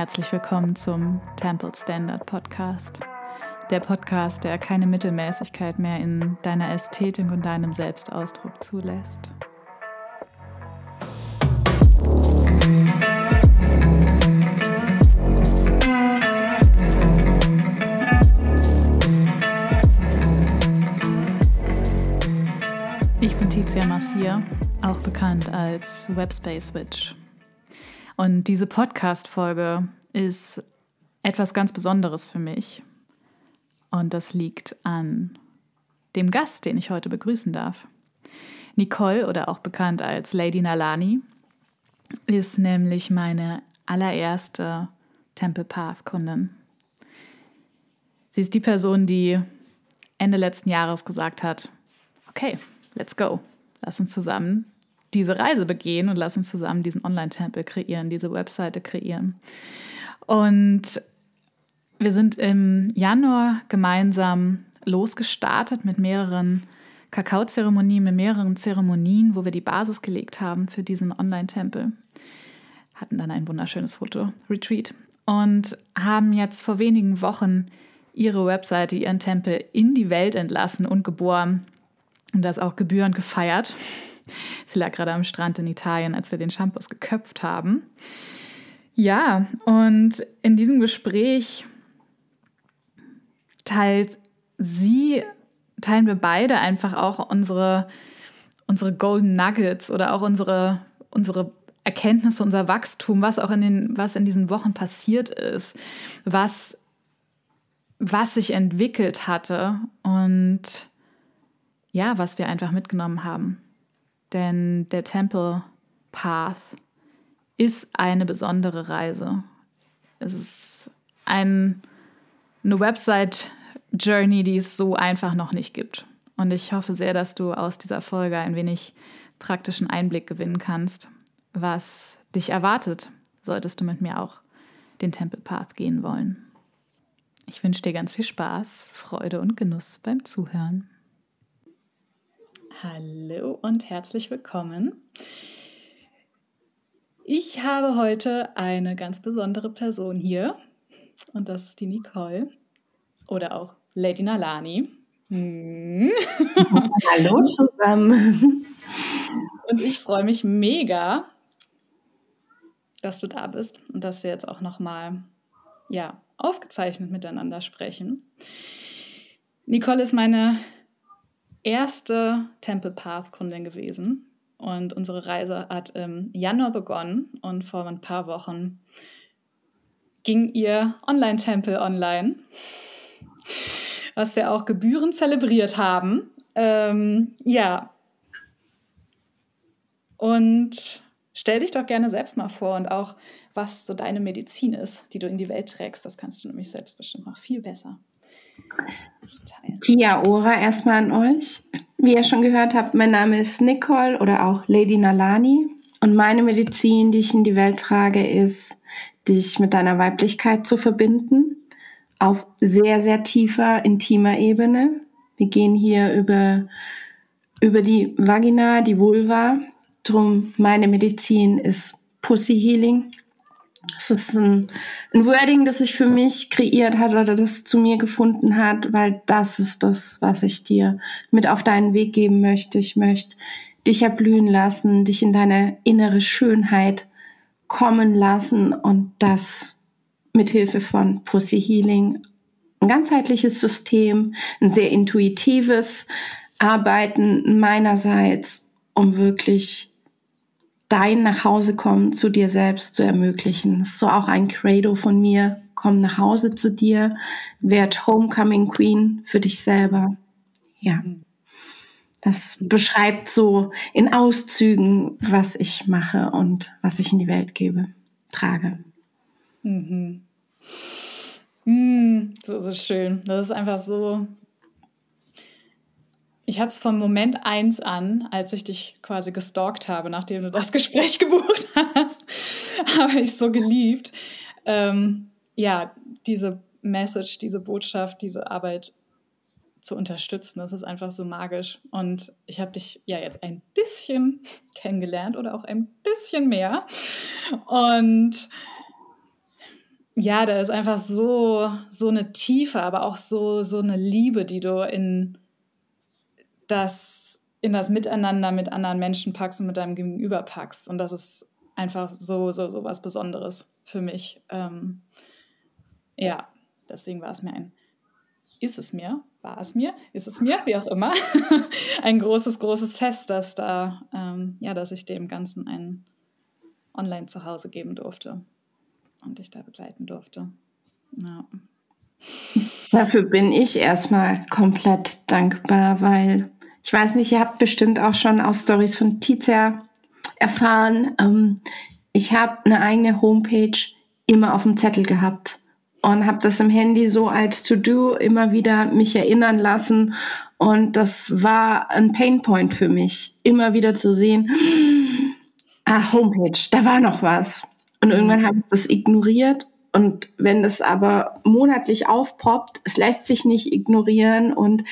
Herzlich willkommen zum Temple Standard Podcast. Der Podcast, der keine Mittelmäßigkeit mehr in deiner Ästhetik und deinem Selbstausdruck zulässt. Ich bin Tizia Massier, auch bekannt als Webspace Witch. Und diese Podcast-Folge ist etwas ganz Besonderes für mich. Und das liegt an dem Gast, den ich heute begrüßen darf. Nicole, oder auch bekannt als Lady Nalani, ist nämlich meine allererste Temple Path Kundin. Sie ist die Person, die Ende letzten Jahres gesagt hat, okay, let's go, lass uns zusammen diese Reise begehen und lass uns zusammen diesen Online-Tempel kreieren, diese Webseite kreieren. Und wir sind im Januar gemeinsam losgestartet mit mehreren Kakaozeremonien, mit mehreren Zeremonien, wo wir die Basis gelegt haben für diesen Online-Tempel. Hatten dann ein wunderschönes Foto-Retreat und haben jetzt vor wenigen Wochen ihre Webseite, ihren Tempel in die Welt entlassen und geboren und das auch gebührend gefeiert. Sie lag gerade am Strand in Italien, als wir den Shampoos geköpft haben. Ja, und in diesem Gespräch teilt sie, teilen wir beide einfach auch unsere, unsere Golden Nuggets oder auch unsere, unsere Erkenntnisse, unser Wachstum, was auch in den, was in diesen Wochen passiert ist, was, was sich entwickelt hatte und ja, was wir einfach mitgenommen haben. Denn der Temple Path ist eine besondere Reise. Es ist ein, eine Website-Journey, die es so einfach noch nicht gibt. Und ich hoffe sehr, dass du aus dieser Folge ein wenig praktischen Einblick gewinnen kannst, was dich erwartet, solltest du mit mir auch den Temple Path gehen wollen. Ich wünsche dir ganz viel Spaß, Freude und Genuss beim Zuhören. Hallo und herzlich willkommen. Ich habe heute eine ganz besondere Person hier und das ist die Nicole oder auch Lady Nalani. Hm. Hallo zusammen. Und ich freue mich mega, dass du da bist und dass wir jetzt auch noch mal ja, aufgezeichnet miteinander sprechen. Nicole ist meine erste Temple Path Kundin gewesen. Und unsere Reise hat im Januar begonnen und vor ein paar Wochen ging ihr Online-Tempel online, was wir auch gebührend zelebriert haben. Ähm, ja. Und stell dich doch gerne selbst mal vor und auch, was so deine Medizin ist, die du in die Welt trägst. Das kannst du nämlich selbst bestimmt noch viel besser. Kia Ora erstmal an euch. Wie ihr schon gehört habt, mein Name ist Nicole oder auch Lady Nalani. Und meine Medizin, die ich in die Welt trage, ist, dich mit deiner Weiblichkeit zu verbinden. Auf sehr, sehr tiefer, intimer Ebene. Wir gehen hier über, über die Vagina, die Vulva. Drum meine Medizin ist Pussy Healing. Es ist ein, ein Wording, das sich für mich kreiert hat oder das zu mir gefunden hat, weil das ist das, was ich dir mit auf deinen Weg geben möchte. Ich möchte dich erblühen lassen, dich in deine innere Schönheit kommen lassen und das mit Hilfe von Pussy Healing. Ein ganzheitliches System, ein sehr intuitives Arbeiten meinerseits, um wirklich dein Nachhausekommen zu dir selbst zu ermöglichen. Das ist so auch ein Credo von mir. Komm nach Hause zu dir, werd Homecoming Queen für dich selber. Ja. Das beschreibt so in Auszügen, was ich mache und was ich in die Welt gebe, trage. Mhm. Mm, so, so schön. Das ist einfach so ich habe es vom Moment eins an, als ich dich quasi gestalkt habe, nachdem du das Gespräch gebucht hast, habe ich so geliebt. Ähm, ja, diese Message, diese Botschaft, diese Arbeit zu unterstützen. Das ist einfach so magisch. Und ich habe dich ja jetzt ein bisschen kennengelernt oder auch ein bisschen mehr. Und ja, da ist einfach so, so eine Tiefe, aber auch so, so eine Liebe, die du in das, in das Miteinander mit anderen Menschen packst und mit deinem Gegenüber packst. Und das ist einfach so, so, so was Besonderes für mich. Ähm, ja, deswegen war es mir ein, ist es mir, war es mir, ist es mir, wie auch immer, ein großes, großes Fest, dass da, ähm, ja, dass ich dem Ganzen ein Online-Zuhause geben durfte und dich da begleiten durfte. Ja. Dafür bin ich erstmal komplett dankbar, weil ich weiß nicht, ihr habt bestimmt auch schon aus Stories von Tizia erfahren. Ähm, ich habe eine eigene Homepage immer auf dem Zettel gehabt und habe das im Handy so als To-Do immer wieder mich erinnern lassen. Und das war ein Painpoint für mich, immer wieder zu sehen, ah, Homepage, da war noch was. Und irgendwann habe ich das ignoriert. Und wenn das aber monatlich aufpoppt, es lässt sich nicht ignorieren. Und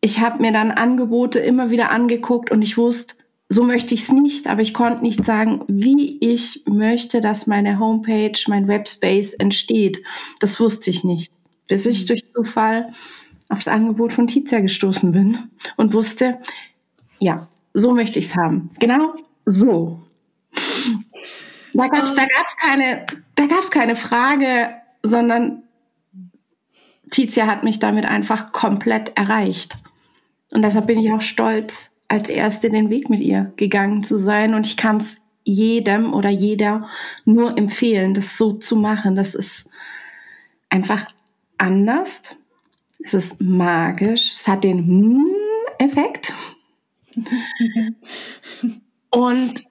ich habe mir dann Angebote immer wieder angeguckt und ich wusste, so möchte ich es nicht, aber ich konnte nicht sagen, wie ich möchte, dass meine Homepage, mein Webspace entsteht. Das wusste ich nicht, bis ich mhm. durch Zufall aufs Angebot von Tizia gestoßen bin und wusste, ja, so möchte ich es haben. Genau so. Da gab es da gab's keine, da gab's keine Frage, sondern Tizia hat mich damit einfach komplett erreicht. Und deshalb bin ich auch stolz, als Erste den Weg mit ihr gegangen zu sein. Und ich kann es jedem oder jeder nur empfehlen, das so zu machen. Das ist einfach anders. Es ist magisch. Es hat den Effekt. Und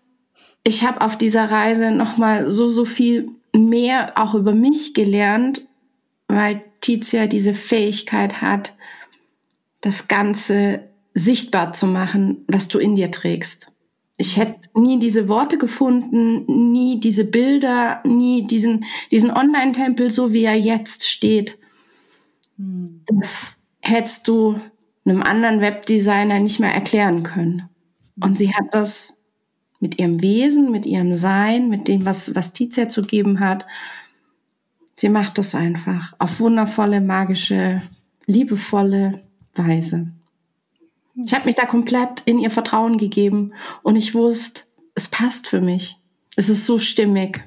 ich habe auf dieser Reise noch mal so so viel mehr auch über mich gelernt, weil Tizia diese Fähigkeit hat, das Ganze sichtbar zu machen, was du in dir trägst. Ich hätte nie diese Worte gefunden, nie diese Bilder, nie diesen, diesen Online-Tempel, so wie er jetzt steht. Hm. Das hättest du einem anderen Webdesigner nicht mehr erklären können. Und sie hat das mit ihrem Wesen, mit ihrem Sein, mit dem, was, was Tizia zu geben hat. Sie macht das einfach auf wundervolle, magische, liebevolle Weise. Ich habe mich da komplett in ihr Vertrauen gegeben und ich wusste, es passt für mich. Es ist so stimmig.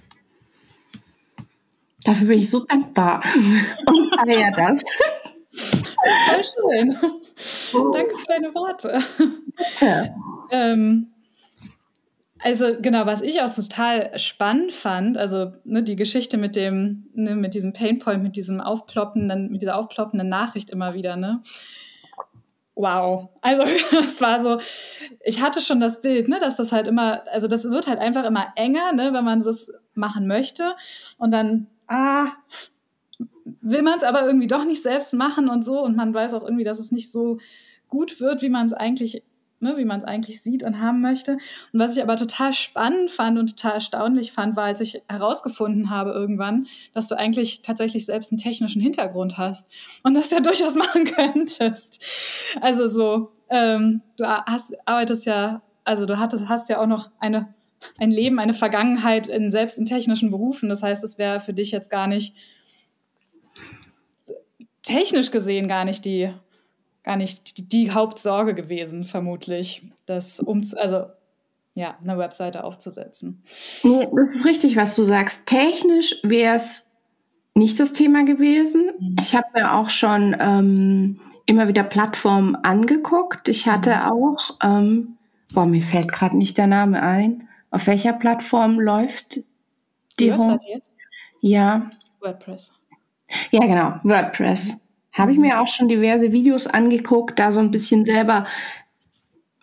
Dafür bin ich so dankbar und feiere das. Voll schön. Oh. Danke für deine Worte. Bitte. Ähm, also genau, was ich auch total spannend fand, also ne, die Geschichte mit dem, ne, mit diesem Painpoint, mit diesem aufploppenden, mit dieser aufploppenden Nachricht immer wieder, ne? Wow. Also das war so, ich hatte schon das Bild, ne, dass das halt immer, also das wird halt einfach immer enger, ne, wenn man das machen möchte. Und dann, ah, will man es aber irgendwie doch nicht selbst machen und so. Und man weiß auch irgendwie, dass es nicht so gut wird, wie man es eigentlich ne, wie man es eigentlich sieht und haben möchte. Und was ich aber total spannend fand und total erstaunlich fand, war, als ich herausgefunden habe irgendwann, dass du eigentlich tatsächlich selbst einen technischen Hintergrund hast und das ja durchaus machen könntest. Also so, ähm, du hast, arbeitest ja, also du hattest, hast ja auch noch eine ein Leben, eine Vergangenheit in selbst in technischen Berufen. Das heißt, es wäre für dich jetzt gar nicht technisch gesehen gar nicht die gar nicht die, die Hauptsorge gewesen, vermutlich, das um, also ja, eine Webseite aufzusetzen. Nee, das ist richtig, was du sagst. Technisch wäre es nicht das Thema gewesen. Mhm. Ich habe mir auch schon ähm, immer wieder Plattformen angeguckt. Ich hatte mhm. auch, ähm, boah, mir fällt gerade nicht der Name ein. Auf welcher Plattform läuft die, die Webseite jetzt? Ja. WordPress. Ja, genau, WordPress. Habe ich mir auch schon diverse Videos angeguckt, da so ein bisschen selber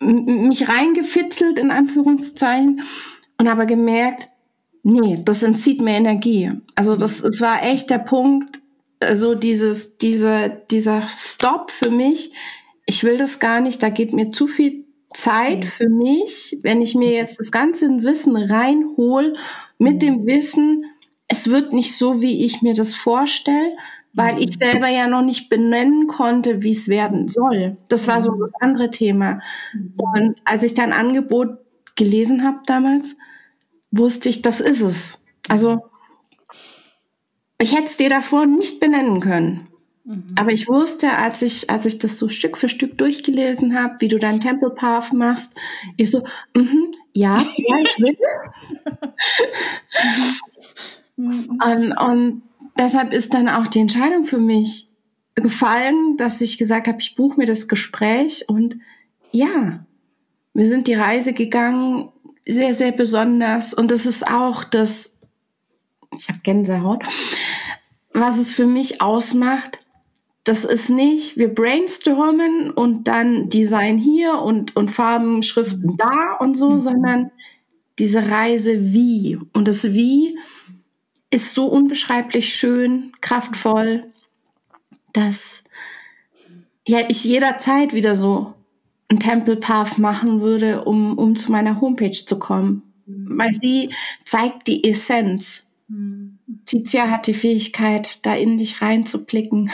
mich reingefitzelt, in Anführungszeichen, und habe gemerkt, nee, das entzieht mir Energie. Also das, es war echt der Punkt, also dieses, diese, dieser Stop für mich, ich will das gar nicht, da geht mir zu viel Zeit für mich, wenn ich mir jetzt das ganze Wissen reinhol mit dem Wissen, es wird nicht so, wie ich mir das vorstelle, weil ich selber ja noch nicht benennen konnte, wie es werden soll. Das war so das andere Thema. Und als ich dein Angebot gelesen habe damals, wusste ich, das ist es. Also ich hätte es dir davor nicht benennen können. Mhm. Aber ich wusste, als ich, als ich das so Stück für Stück durchgelesen habe, wie du deinen Temple Path machst, ich so, mhm, ja, ja, ich will. und, und deshalb ist dann auch die Entscheidung für mich gefallen, dass ich gesagt habe, ich buche mir das Gespräch und ja, wir sind die Reise gegangen, sehr, sehr besonders. Und das ist auch das, ich habe Gänsehaut, was es für mich ausmacht. Das ist nicht, wir brainstormen und dann Design hier und, und Farben, Schriften da und so, mhm. sondern diese Reise wie. Und das Wie ist so unbeschreiblich schön, kraftvoll, dass ja, ich jederzeit wieder so einen Temple Path machen würde, um, um zu meiner Homepage zu kommen. Mhm. Weil sie zeigt die Essenz. Mhm. Tizia hat die Fähigkeit, da in dich reinzublicken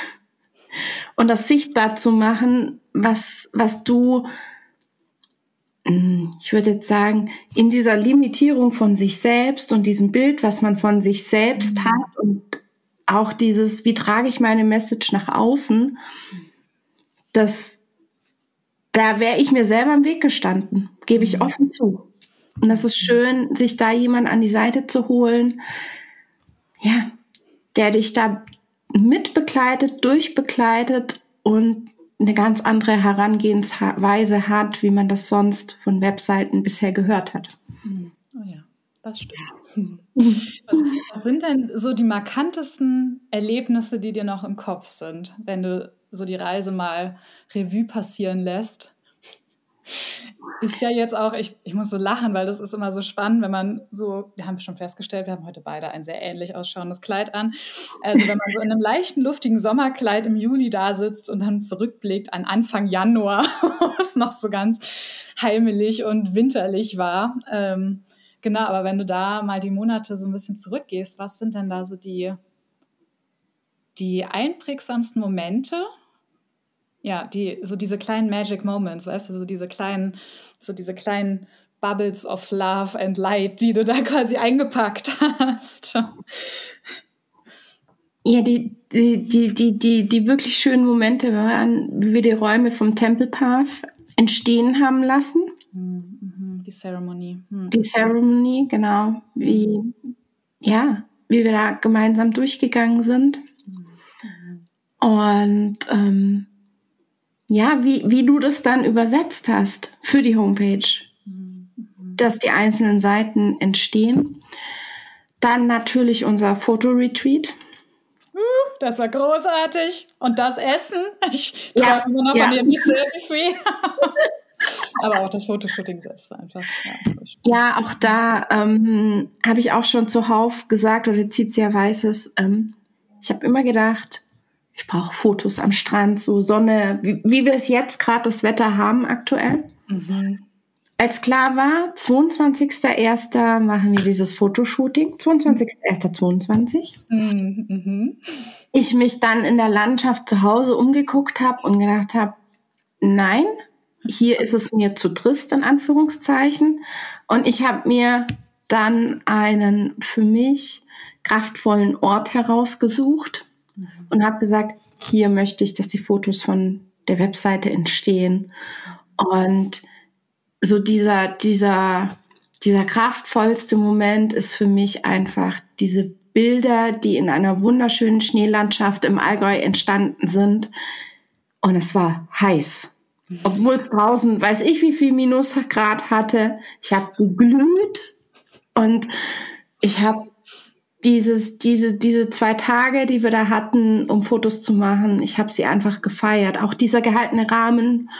und das sichtbar zu machen, was, was du, ich würde jetzt sagen, in dieser Limitierung von sich selbst und diesem Bild, was man von sich selbst mhm. hat und auch dieses, wie trage ich meine Message nach außen, das, da wäre ich mir selber im Weg gestanden, gebe ich mhm. offen zu. Und das ist schön, sich da jemand an die Seite zu holen, ja, der dich da mitbegleitet, durchbegleitet und eine ganz andere Herangehensweise hat, wie man das sonst von Webseiten bisher gehört hat. Mhm. Oh ja, das stimmt. Was, was, sind denn so die markantesten Erlebnisse, die dir noch im Kopf sind, wenn du so die Reise mal Revue passieren lässt. Ist ja jetzt auch, ich, ich muss so lachen, weil das ist immer so spannend, wenn man so, wir haben schon festgestellt, wir haben heute beide ein sehr ähnlich ausschauendes Kleid an. Also wenn man so in einem leichten, luftigen Sommerkleid im Juli da sitzt und dann zurückblickt an Anfang Januar, wo es noch so ganz heimelig und winterlich war. Ähm, genau, aber wenn du da mal die Monate so ein bisschen zurückgehst, was sind denn da so die, die einprägsamsten Momente, ja, die, so diese kleinen Magic Moments, weißt du, so diese kleinen, so diese kleinen Bubbles of Love and Light, die du da quasi eingepackt hast. Ja, die, die, die, die, die, die wirklich schönen Momente waren, wie wir die Räume vom Temple Path entstehen haben lassen. Mhm, die Ceremony. Mhm. Die Ceremony, genau. Wie, ja, wie wir da gemeinsam durchgegangen sind. Mhm. Und ähm, ja, wie, wie du das dann übersetzt hast für die Homepage, mhm. dass die einzelnen Seiten entstehen. Dann natürlich unser Fotoretreat. Uh, das war großartig. Und das Essen. Ich ja, immer noch ja. von dem Selfie. Aber auch das Fotoshooting selbst war einfach. Ja, ja auch da ähm, habe ich auch schon zuhauf gesagt, oder Tizia weiß es, ähm, ich habe immer gedacht, ich brauche Fotos am Strand, so Sonne, wie, wie wir es jetzt gerade das Wetter haben aktuell. Mhm. Als klar war, 22.01. machen wir dieses Fotoshooting, 22.01.22. Mhm. mhm. Ich mich dann in der Landschaft zu Hause umgeguckt habe und gedacht habe, nein, hier ist es mir zu trist, in Anführungszeichen. Und ich habe mir dann einen für mich kraftvollen Ort herausgesucht. Und habe gesagt, hier möchte ich, dass die Fotos von der Webseite entstehen. Und so dieser, dieser, dieser kraftvollste Moment ist für mich einfach diese Bilder, die in einer wunderschönen Schneelandschaft im Allgäu entstanden sind. Und es war heiß. Obwohl es draußen, weiß ich, wie viel Minusgrad hatte. Ich habe geglüht und ich habe dieses, diese, diese zwei Tage, die wir da hatten, um Fotos zu machen, ich habe sie einfach gefeiert. Auch dieser gehaltene Rahmen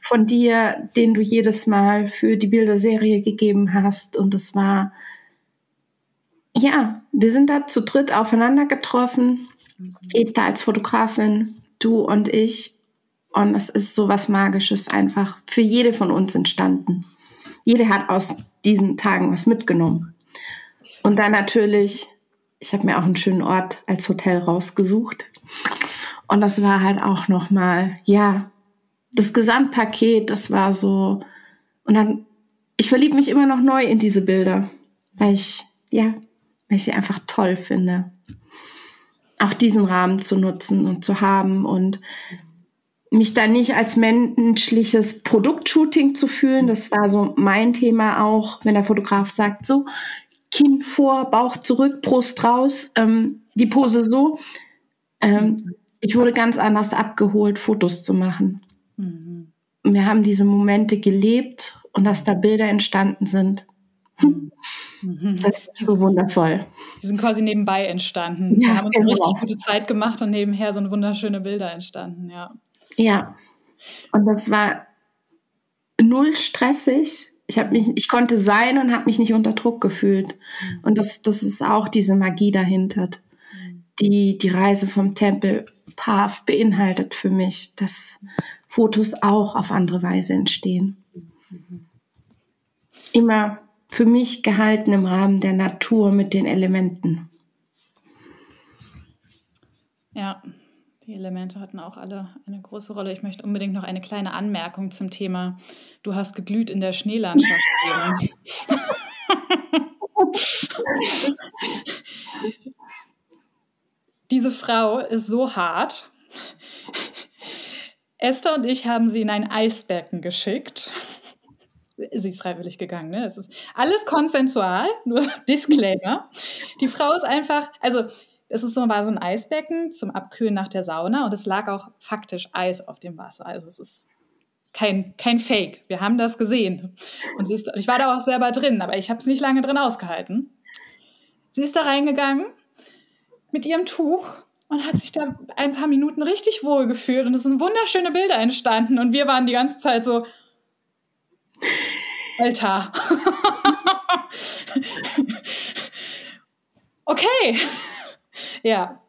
von dir, den du jedes Mal für die Bilderserie gegeben hast. Und es war, ja, wir sind da zu dritt aufeinander getroffen. Mhm. Esther als Fotografin, du und ich. Und es ist so was Magisches einfach für jede von uns entstanden. Jede hat aus diesen Tagen was mitgenommen. Und dann natürlich ich habe mir auch einen schönen Ort als Hotel rausgesucht. Und das war halt auch nochmal, ja, das Gesamtpaket, das war so. Und dann, ich verliebe mich immer noch neu in diese Bilder, weil ich, ja, weil ich sie einfach toll finde. auch diesen Rahmen zu nutzen und zu haben und mich da nicht als menschliches Produktshooting zu fühlen. Das war so mein Thema auch, wenn der Fotograf sagt, so, Kinn vor, Bauch zurück, Brust raus, ähm, die Pose so. Ähm, ich wurde ganz anders abgeholt, Fotos zu machen. Mhm. Wir haben diese Momente gelebt und dass da Bilder entstanden sind. Mhm. Das ist so wundervoll. Die sind quasi nebenbei entstanden. Ja, Wir haben uns genau. eine richtig gute Zeit gemacht und nebenher sind wunderschöne Bilder entstanden, ja. Ja. Und das war null stressig. Ich habe mich, ich konnte sein und habe mich nicht unter Druck gefühlt. Mhm. Und das, das ist auch diese Magie dahinter, mhm. die die Reise vom Tempel Path beinhaltet für mich, dass Fotos auch auf andere Weise entstehen. Mhm. Immer für mich gehalten im Rahmen der Natur mit den Elementen. Ja, die Elemente hatten auch alle eine große Rolle. Ich möchte unbedingt noch eine kleine Anmerkung zum Thema. Du hast geglüht in der Schneelandschaft. Diese Frau ist so hart. Esther und ich haben sie in ein Eisbecken geschickt. Sie ist freiwillig gegangen, ne? Es ist alles konsensual, nur Disclaimer. Die Frau ist einfach, also es ist so, war so ein Eisbecken zum Abkühlen nach der Sauna und es lag auch faktisch Eis auf dem Wasser. Also es ist kein, kein Fake. Wir haben das gesehen. Und sie ist, ich war da auch selber drin, aber ich habe es nicht lange drin ausgehalten. Sie ist da reingegangen mit ihrem Tuch und hat sich da ein paar Minuten richtig wohl gefühlt und es sind wunderschöne Bilder entstanden und wir waren die ganze Zeit so, Alter. okay. Ja,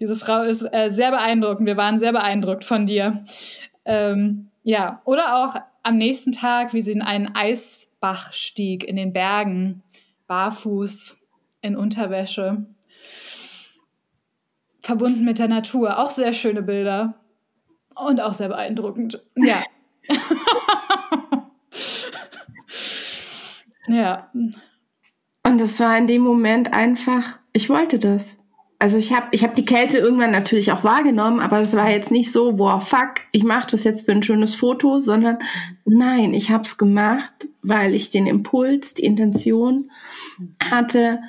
diese Frau ist äh, sehr beeindruckend. Wir waren sehr beeindruckt von dir. Ähm, ja, oder auch am nächsten Tag, wie sie in einen Eisbach stieg in den Bergen, barfuß, in Unterwäsche, verbunden mit der Natur. Auch sehr schöne Bilder und auch sehr beeindruckend. Ja. ja. Und es war in dem Moment einfach, ich wollte das also ich habe ich hab die Kälte irgendwann natürlich auch wahrgenommen, aber das war jetzt nicht so, boah, fuck, ich mache das jetzt für ein schönes Foto, sondern nein, ich habe es gemacht, weil ich den Impuls, die Intention hatte,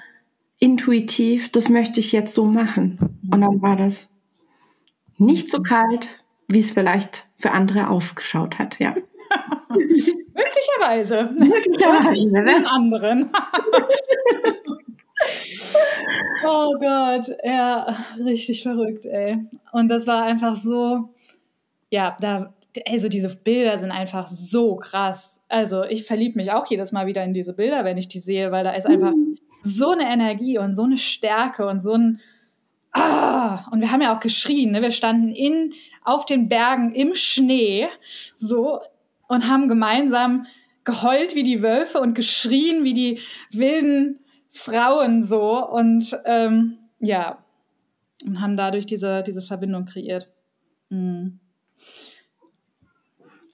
intuitiv, das möchte ich jetzt so machen. Und dann war das nicht so kalt, wie es vielleicht für andere ausgeschaut hat, ja. Möglicherweise. Möglicherweise. Ne? anderen. oh Gott, ja, richtig verrückt, ey. Und das war einfach so, ja, da, also diese Bilder sind einfach so krass. Also ich verliebe mich auch jedes Mal wieder in diese Bilder, wenn ich die sehe, weil da ist einfach so eine Energie und so eine Stärke und so ein Ah, und wir haben ja auch geschrien, ne? wir standen in, auf den Bergen im Schnee so und haben gemeinsam geheult wie die Wölfe und geschrien wie die wilden Frauen so und ähm, ja, und haben dadurch diese, diese Verbindung kreiert. Mhm.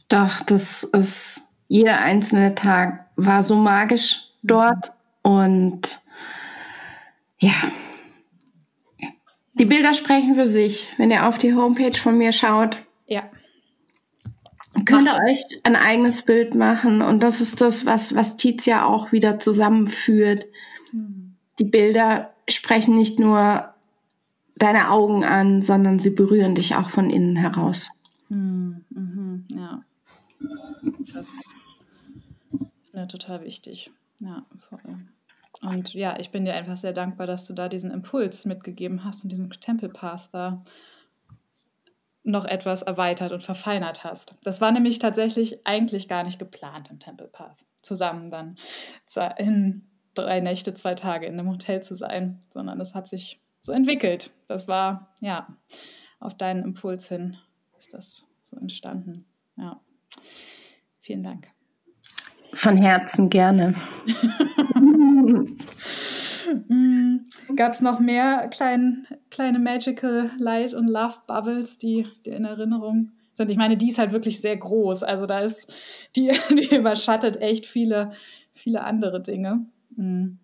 Doch, das ist, jeder einzelne Tag war so magisch dort und ja, die Bilder sprechen für sich. Wenn ihr auf die Homepage von mir schaut, ja. könnt ihr euch ein eigenes Bild machen und das ist das, was, was Tizia auch wieder zusammenführt die Bilder sprechen nicht nur deine Augen an, sondern sie berühren dich auch von innen heraus. Mhm, mhm, ja. Das ist mir total wichtig. Ja, voll. Und ja, ich bin dir einfach sehr dankbar, dass du da diesen Impuls mitgegeben hast und diesen Temple Path da noch etwas erweitert und verfeinert hast. Das war nämlich tatsächlich eigentlich gar nicht geplant im Temple Path, zusammen dann in drei Nächte, zwei Tage in einem Hotel zu sein, sondern es hat sich so entwickelt. Das war, ja, auf deinen Impuls hin ist das so entstanden. Ja. Vielen Dank. Von Herzen gerne. Gab es noch mehr klein, kleine Magical Light und Love Bubbles, die dir in Erinnerung sind? Ich meine, die ist halt wirklich sehr groß. Also da ist, die, die überschattet echt viele, viele andere Dinge. Mhm.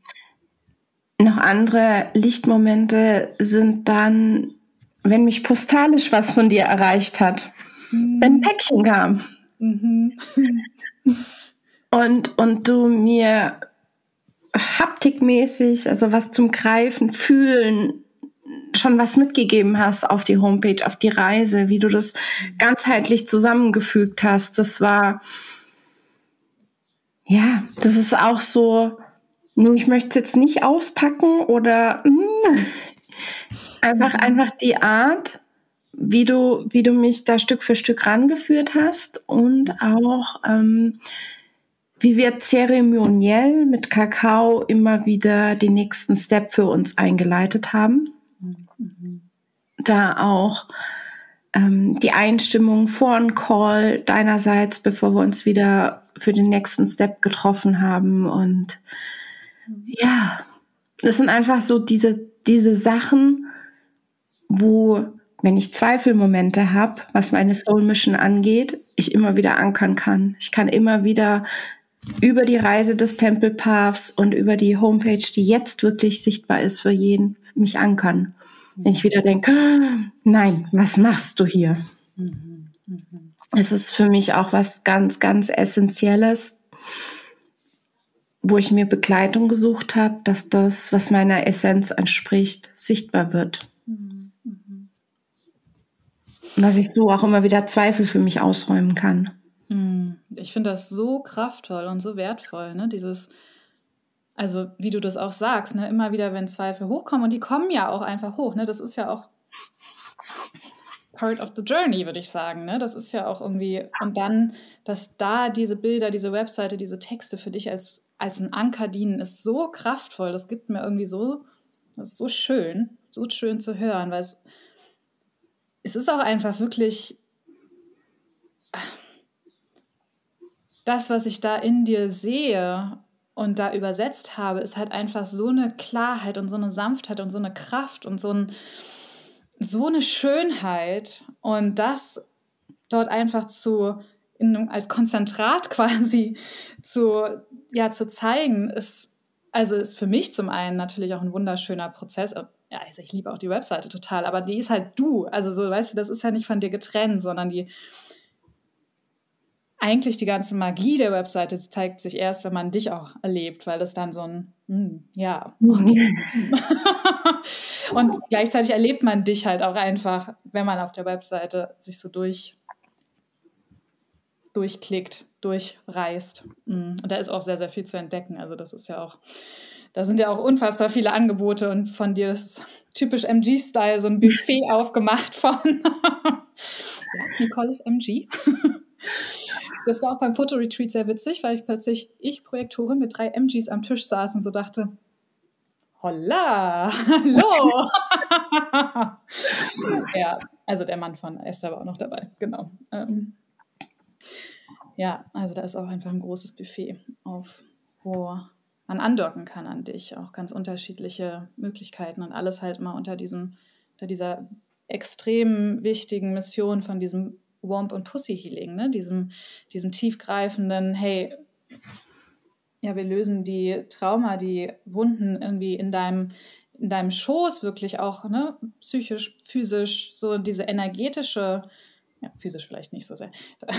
noch andere Lichtmomente sind dann, wenn mich postalisch was von dir erreicht hat. Mhm. Wenn ein Päckchen kam. Mhm. und, und du mir haptikmäßig, also was zum Greifen, Fühlen, schon was mitgegeben hast auf die Homepage, auf die Reise, wie du das ganzheitlich zusammengefügt hast. Das war, ja, das ist auch so, ich möchte es jetzt nicht auspacken oder mh, hm, einfach, einfach die Art, wie du, wie du mich da Stück für Stück rangeführt hast und auch, ähm, wie wir zeremoniell mit Kakao immer wieder den nächsten Step für uns eingeleitet haben. Mhm. Da auch ähm, die Einstimmung vor ein Call deinerseits, bevor wir uns wieder für den nächsten Step getroffen haben. Und ja, das sind einfach so diese, diese Sachen, wo, wenn ich Zweifelmomente habe, was meine Soul Mission angeht, ich immer wieder ankern kann. Ich kann immer wieder über die Reise des Tempelpaths und über die Homepage, die jetzt wirklich sichtbar ist für jeden, mich ankern. Wenn ich wieder denke, nein, was machst du hier? Mhm. Mhm. Es ist für mich auch was ganz, ganz Essentielles, wo ich mir Begleitung gesucht habe, dass das, was meiner Essenz entspricht, sichtbar wird. Mhm. Was ich so auch immer wieder Zweifel für mich ausräumen kann. Mhm. Ich finde das so kraftvoll und so wertvoll, ne? Dieses, also wie du das auch sagst, ne? immer wieder, wenn Zweifel hochkommen, und die kommen ja auch einfach hoch, ne? Das ist ja auch part of the journey, würde ich sagen. Ne? Das ist ja auch irgendwie, und dann, dass da diese Bilder, diese Webseite, diese Texte für dich als, als ein Anker dienen, ist so kraftvoll. Das gibt mir irgendwie so, das ist so schön, so schön zu hören, weil es, es ist auch einfach wirklich das, was ich da in dir sehe und da übersetzt habe, ist halt einfach so eine Klarheit und so eine Sanftheit und so eine Kraft und so, ein, so eine Schönheit. Und das dort einfach zu, in, als Konzentrat quasi zu, ja, zu zeigen, ist, also ist für mich zum einen natürlich auch ein wunderschöner Prozess. Ja, also ich liebe auch die Webseite total, aber die ist halt du. Also so, weißt du, das ist ja nicht von dir getrennt, sondern die eigentlich die ganze Magie der Webseite zeigt sich erst, wenn man dich auch erlebt, weil das dann so ein, hm, ja. Mhm. und gleichzeitig erlebt man dich halt auch einfach, wenn man auf der Webseite sich so durch, durchklickt, durchreist. Hm. Und da ist auch sehr, sehr viel zu entdecken. Also das ist ja auch, da sind ja auch unfassbar viele Angebote und von dir ist typisch MG-Style so ein Buffet aufgemacht von ja, Nicole ist MG. Das war auch beim Fotoretreat sehr witzig, weil ich plötzlich, ich Projektorin mit drei MGs am Tisch saß und so dachte, holla, hallo. ja, also der Mann von Esther war auch noch dabei, genau. Ähm, ja, also da ist auch einfach ein großes Buffet, auf, wo man andocken kann an dich. Auch ganz unterschiedliche Möglichkeiten und alles halt mal unter diesem, unter dieser extrem wichtigen Mission von diesem Womp und Pussy Healing, ne? diesem, diesem tiefgreifenden, hey, ja, wir lösen die Trauma, die Wunden irgendwie in deinem, in deinem Schoß wirklich auch, ne, psychisch, physisch, so diese energetische, ja, physisch vielleicht nicht so sehr,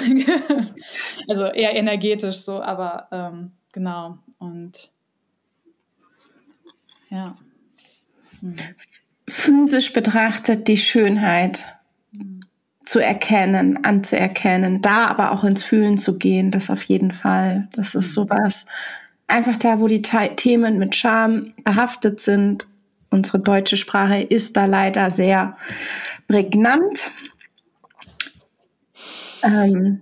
also eher energetisch so, aber ähm, genau und ja. Hm. Physisch betrachtet die Schönheit zu erkennen, anzuerkennen, da aber auch ins Fühlen zu gehen, das auf jeden Fall. Das ist mhm. sowas, einfach da, wo die Themen mit Scham behaftet sind. Unsere deutsche Sprache ist da leider sehr prägnant. Ähm,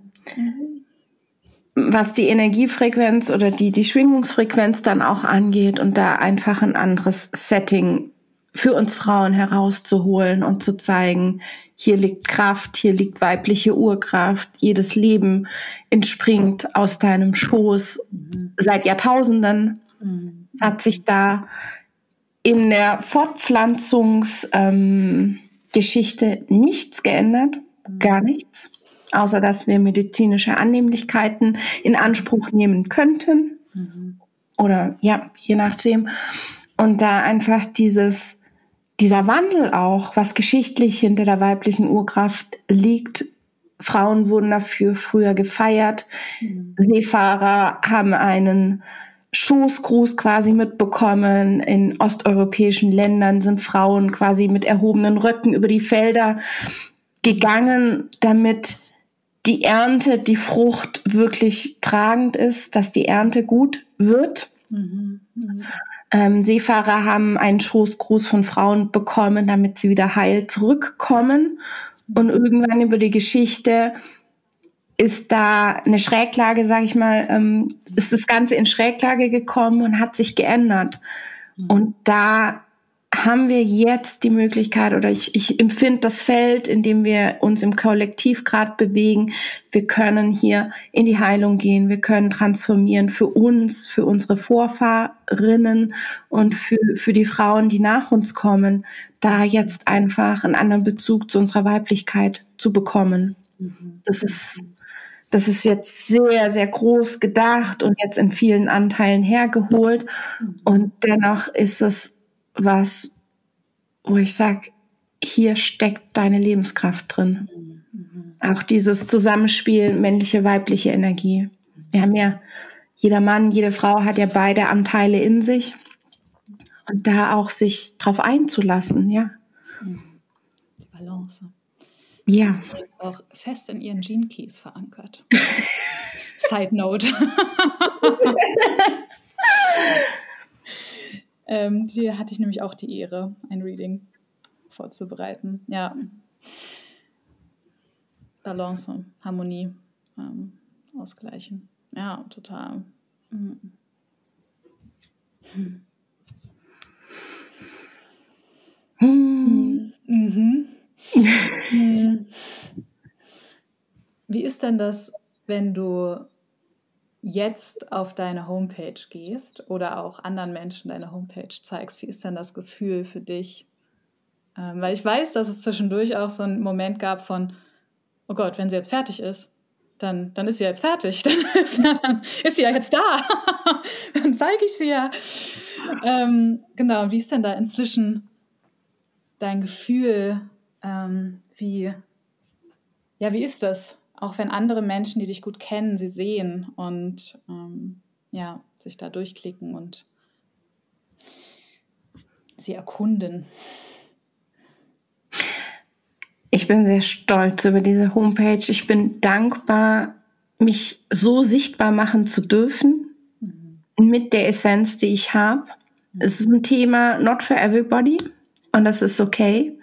was die Energiefrequenz oder die, die Schwingungsfrequenz dann auch angeht und da einfach ein anderes Setting für uns Frauen herauszuholen und zu zeigen, hier liegt Kraft, hier liegt weibliche Urkraft, jedes Leben entspringt aus deinem Schoß seit Jahrtausenden. Es hat sich da in der Fortpflanzungsgeschichte ähm, nichts geändert, gar nichts, außer dass wir medizinische Annehmlichkeiten in Anspruch nehmen könnten. Mhm. Oder ja, je nachdem. und da einfach dieses, dieser Wandel auch, was geschichtlich hinter der weiblichen Urkraft liegt. Frauen wurden dafür früher gefeiert. Mhm. Seefahrer haben einen Schoßgruß quasi mitbekommen. In osteuropäischen Ländern sind Frauen quasi mit erhobenen Röcken über die Felder gegangen, damit die Ernte, die Frucht wirklich tragend ist, dass die Ernte gut wird. Mhm. Mhm. Ähm, Seefahrer haben einen Schoßgruß von Frauen bekommen, damit sie wieder heil zurückkommen. Und irgendwann über die Geschichte ist da eine Schräglage, sage ich mal, ähm, ist das Ganze in Schräglage gekommen und hat sich geändert. Mhm. Und da haben wir jetzt die Möglichkeit oder ich, ich empfinde das Feld, in dem wir uns im Kollektiv gerade bewegen. Wir können hier in die Heilung gehen, wir können transformieren für uns, für unsere Vorfahrinnen und für, für die Frauen, die nach uns kommen, da jetzt einfach einen anderen Bezug zu unserer Weiblichkeit zu bekommen. Mhm. Das ist, das ist jetzt sehr, sehr groß gedacht und jetzt in vielen Anteilen hergeholt. Mhm. Und dennoch ist es was, wo ich sage, hier steckt deine Lebenskraft drin. Mhm. Auch dieses Zusammenspiel männliche, weibliche Energie. Wir haben ja, jeder Mann, jede Frau hat ja beide Anteile in sich. Und da auch sich drauf einzulassen, ja. Die Balance. Ja. Das ist auch fest in ihren Gene Keys verankert. Side Note. Ähm, die hatte ich nämlich auch die Ehre, ein Reading vorzubereiten. Ja. Balance, Harmonie ähm, ausgleichen. Ja, total. Mhm. Hm. Mhm. Wie ist denn das, wenn du jetzt auf deine Homepage gehst oder auch anderen Menschen deine Homepage zeigst, wie ist denn das Gefühl für dich? Ähm, weil ich weiß, dass es zwischendurch auch so einen Moment gab von, oh Gott, wenn sie jetzt fertig ist, dann, dann ist sie jetzt fertig, dann ist, ja, dann ist sie ja jetzt da, dann zeige ich sie ja. Ähm, genau, wie ist denn da inzwischen dein Gefühl? Ähm, wie, ja, wie ist das? Auch wenn andere Menschen, die dich gut kennen, sie sehen und ähm, ja, sich da durchklicken und sie erkunden. Ich bin sehr stolz über diese Homepage. Ich bin dankbar, mich so sichtbar machen zu dürfen mhm. mit der Essenz, die ich habe. Mhm. Es ist ein Thema not for everybody und das ist okay.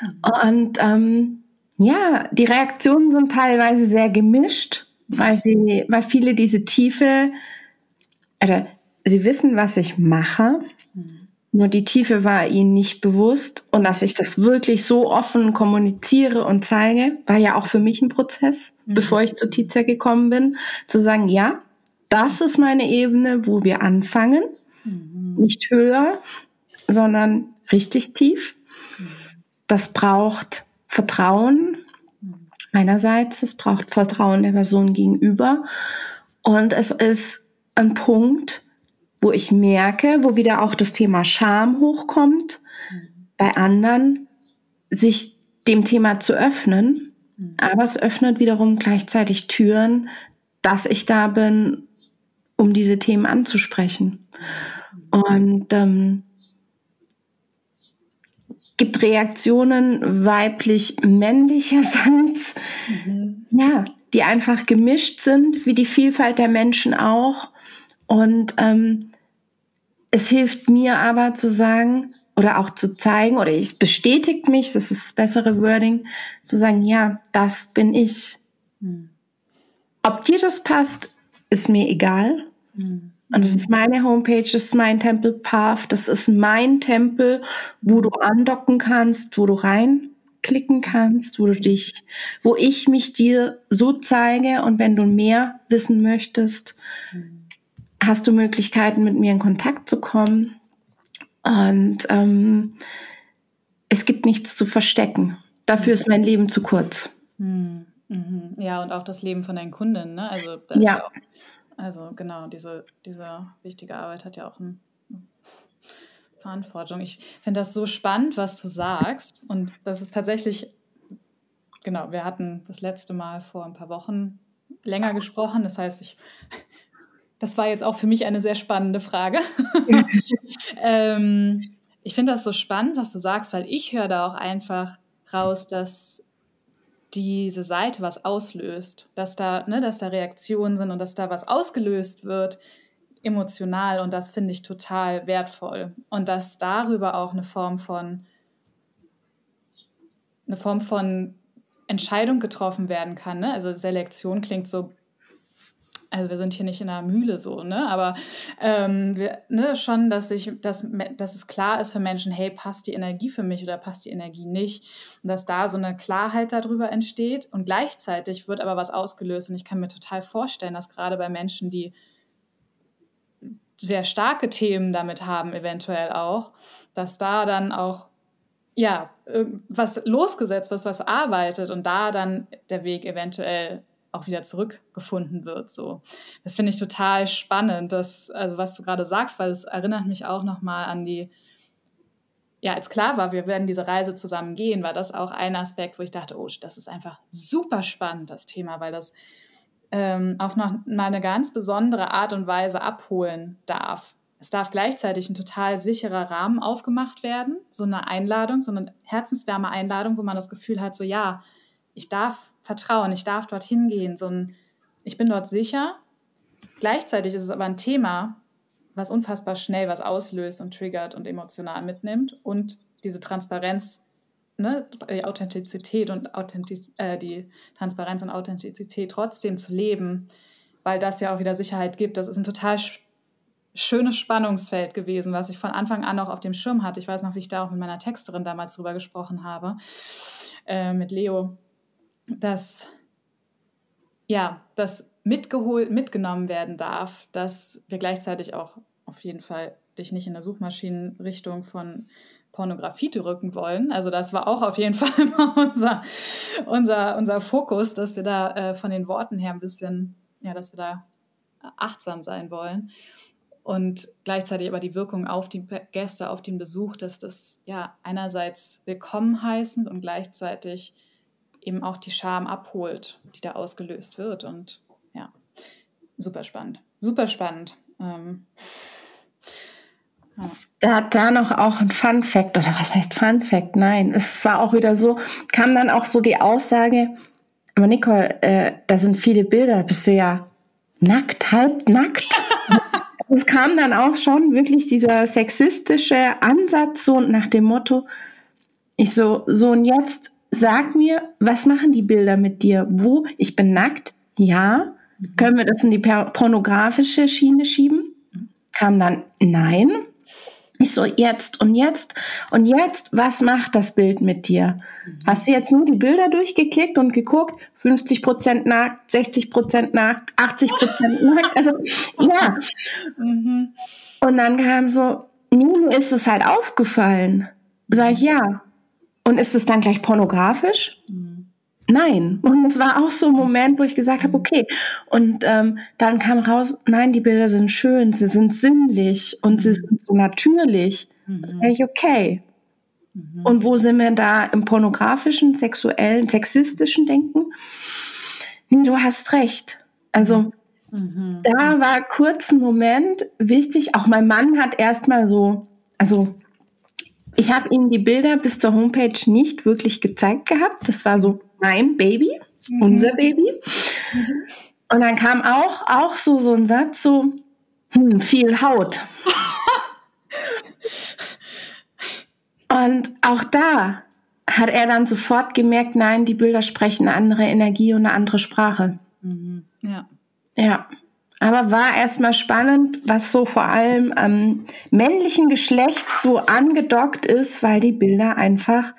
Mhm. Und ähm, ja, die Reaktionen sind teilweise sehr gemischt, weil sie, weil viele diese Tiefe, oder sie wissen, was ich mache, nur die Tiefe war ihnen nicht bewusst und dass ich das wirklich so offen kommuniziere und zeige, war ja auch für mich ein Prozess, mhm. bevor ich zu Tizia gekommen bin, zu sagen, ja, das ist meine Ebene, wo wir anfangen, mhm. nicht höher, sondern richtig tief. Mhm. Das braucht Vertrauen einerseits, es braucht Vertrauen der Person gegenüber und es ist ein Punkt, wo ich merke, wo wieder auch das Thema Scham hochkommt, bei anderen sich dem Thema zu öffnen, aber es öffnet wiederum gleichzeitig Türen, dass ich da bin, um diese Themen anzusprechen. Und ähm, gibt Reaktionen weiblich-männlicherseits, mhm. ja, die einfach gemischt sind, wie die Vielfalt der Menschen auch. Und ähm, es hilft mir aber zu sagen oder auch zu zeigen, oder es bestätigt mich, das ist das bessere Wording, zu sagen, ja, das bin ich. Mhm. Ob dir das passt, ist mir egal. Mhm. Und das ist meine Homepage, das ist mein Temple Path, das ist mein Tempel, wo du andocken kannst, wo du reinklicken kannst, wo du dich, wo ich mich dir so zeige und wenn du mehr wissen möchtest, hast du Möglichkeiten, mit mir in Kontakt zu kommen. Und ähm, es gibt nichts zu verstecken. Dafür ist mein Leben zu kurz. Hm, mhm. Ja, und auch das Leben von deinen Kunden. Ne? Also das ja. Ist ja auch also genau, diese, diese wichtige Arbeit hat ja auch einen Verantwortung. Ich finde das so spannend, was du sagst. Und das ist tatsächlich, genau, wir hatten das letzte Mal vor ein paar Wochen länger gesprochen. Das heißt, ich, das war jetzt auch für mich eine sehr spannende Frage. ähm, ich finde das so spannend, was du sagst, weil ich höre da auch einfach raus, dass diese Seite was auslöst, dass da, ne, dass da Reaktionen sind und dass da was ausgelöst wird, emotional und das finde ich total wertvoll. Und dass darüber auch eine Form von eine Form von Entscheidung getroffen werden kann. Ne? Also Selektion klingt so, also wir sind hier nicht in einer Mühle so, ne? Aber ähm, wir, ne, schon, dass ich, dass, dass es klar ist für Menschen, hey, passt die Energie für mich oder passt die Energie nicht? Und dass da so eine Klarheit darüber entsteht und gleichzeitig wird aber was ausgelöst. Und ich kann mir total vorstellen, dass gerade bei Menschen, die sehr starke Themen damit haben, eventuell auch, dass da dann auch ja, was losgesetzt was was arbeitet und da dann der Weg eventuell auch wieder zurückgefunden wird. So, das finde ich total spannend, dass, also was du gerade sagst, weil es erinnert mich auch nochmal an die, ja, als klar war, wir werden diese Reise zusammen gehen, war das auch ein Aspekt, wo ich dachte, oh, das ist einfach super spannend, das Thema, weil das ähm, auf noch mal eine ganz besondere Art und Weise abholen darf. Es darf gleichzeitig ein total sicherer Rahmen aufgemacht werden, so eine Einladung, so eine herzenswärme Einladung, wo man das Gefühl hat, so ja, ich darf vertrauen, ich darf dorthin gehen, so ein, ich bin dort sicher. Gleichzeitig ist es aber ein Thema, was unfassbar schnell was auslöst und triggert und emotional mitnimmt und diese Transparenz ne, die Authentizität und Authentiz äh, die Transparenz und Authentizität trotzdem zu leben, weil das ja auch wieder Sicherheit gibt. Das ist ein total schönes Spannungsfeld gewesen, was ich von Anfang an auch auf dem Schirm hatte. Ich weiß noch, wie ich da auch mit meiner Texterin damals drüber gesprochen habe, äh, mit Leo, dass ja, das mitgeholt, mitgenommen werden darf, dass wir gleichzeitig auch auf jeden Fall dich nicht in der Suchmaschinenrichtung von Pornografie drücken wollen. Also das war auch auf jeden Fall mal unser, unser, unser Fokus, dass wir da äh, von den Worten her ein bisschen, ja, dass wir da achtsam sein wollen. Und gleichzeitig aber die Wirkung auf die Gäste, auf den Besuch, dass das ja einerseits willkommen heißend und gleichzeitig eben auch die Scham abholt, die da ausgelöst wird. Und ja, super spannend. Super spannend. Ähm, da hat da noch auch ein Fun Fact, oder was heißt Fun Fact? Nein, es war auch wieder so, kam dann auch so die Aussage, aber Nicole, äh, da sind viele Bilder, da bist du ja nackt, halb nackt. es kam dann auch schon wirklich dieser sexistische Ansatz so nach dem Motto, ich so, so und jetzt sag mir, was machen die Bilder mit dir? Wo? Ich bin nackt? Ja. Können wir das in die pornografische Schiene schieben? Kam dann, nein. Ich so, jetzt und jetzt und jetzt, was macht das Bild mit dir? Mhm. Hast du jetzt nur die Bilder durchgeklickt und geguckt, 50 Prozent nackt, 60 Prozent nackt, 80 Prozent nackt, also ja. Mhm. Und dann kam so, mir ist es halt aufgefallen. Sag ich, ja. Und ist es dann gleich pornografisch? Mhm. Nein. Und es war auch so ein Moment, wo ich gesagt habe, okay. Und ähm, dann kam raus, nein, die Bilder sind schön, sie sind sinnlich und sie sind so natürlich. Mhm. Da ich, okay. Mhm. Und wo sind wir da im pornografischen, sexuellen, sexistischen Denken? Nee, du hast recht. Also mhm. da war kurz ein Moment wichtig. Auch mein Mann hat erstmal so, also ich habe ihm die Bilder bis zur Homepage nicht wirklich gezeigt gehabt. Das war so mein Baby, mhm. unser Baby. Mhm. Und dann kam auch, auch so, so ein Satz, so, hm, viel Haut. Und auch da hat er dann sofort gemerkt, nein, die Bilder sprechen eine andere Energie und eine andere Sprache. Mhm. Ja. Ja. Aber war erstmal spannend, was so vor allem am männlichen Geschlecht so angedockt ist, weil die Bilder einfach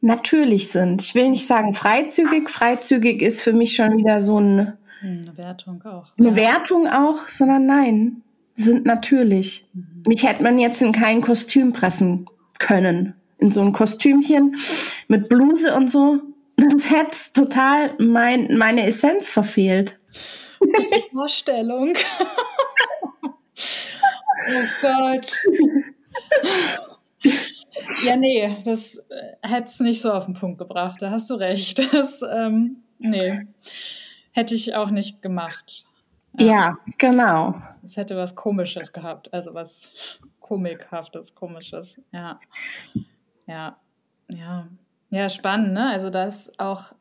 natürlich sind. Ich will nicht sagen freizügig. Freizügig ist für mich schon wieder so ein, hm, eine Wertung auch. Eine ja. Wertung auch, sondern nein, sind natürlich. Mhm. Mich hätte man jetzt in kein Kostüm pressen können. In so ein Kostümchen mit Bluse und so. Das hätte total mein, meine Essenz verfehlt. Vorstellung. Oh Gott. ja, nee, das äh, hätte es nicht so auf den Punkt gebracht. Da hast du recht. Das, ähm, nee, hätte ich auch nicht gemacht. Ja, genau. Es hätte was Komisches gehabt, also was Komikhaftes, Komisches. Ja, ja, ja. Ja, spannend, ne? Also da ist auch